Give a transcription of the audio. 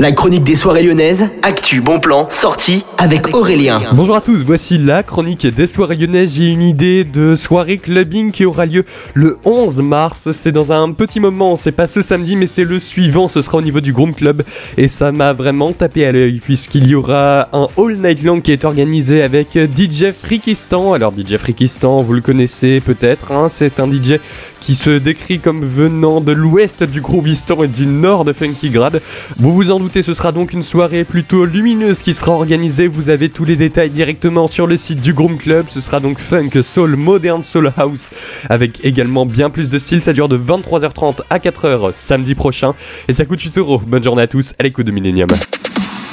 La chronique des soirées lyonnaises, actu, bon plan, sortie avec Aurélien. Bonjour à tous, voici la chronique des soirées lyonnaises. J'ai une idée de soirée clubbing qui aura lieu le 11 mars. C'est dans un petit moment, c'est pas ce samedi, mais c'est le suivant. Ce sera au niveau du Groom Club et ça m'a vraiment tapé à l'œil puisqu'il y aura un All Night Long qui est organisé avec DJ Frikistan. Alors, DJ Frikistan, vous le connaissez peut-être, hein, c'est un DJ qui se décrit comme venant de l'ouest du Groovistan et du nord de Funkygrad. Vous vous en doutez ce sera donc une soirée plutôt lumineuse qui sera organisée. Vous avez tous les détails directement sur le site du Groom Club. Ce sera donc funk, soul, modern soul house avec également bien plus de style. Ça dure de 23h30 à 4h samedi prochain et ça coûte 8 euros. Bonne journée à tous, à l'écoute de Millennium.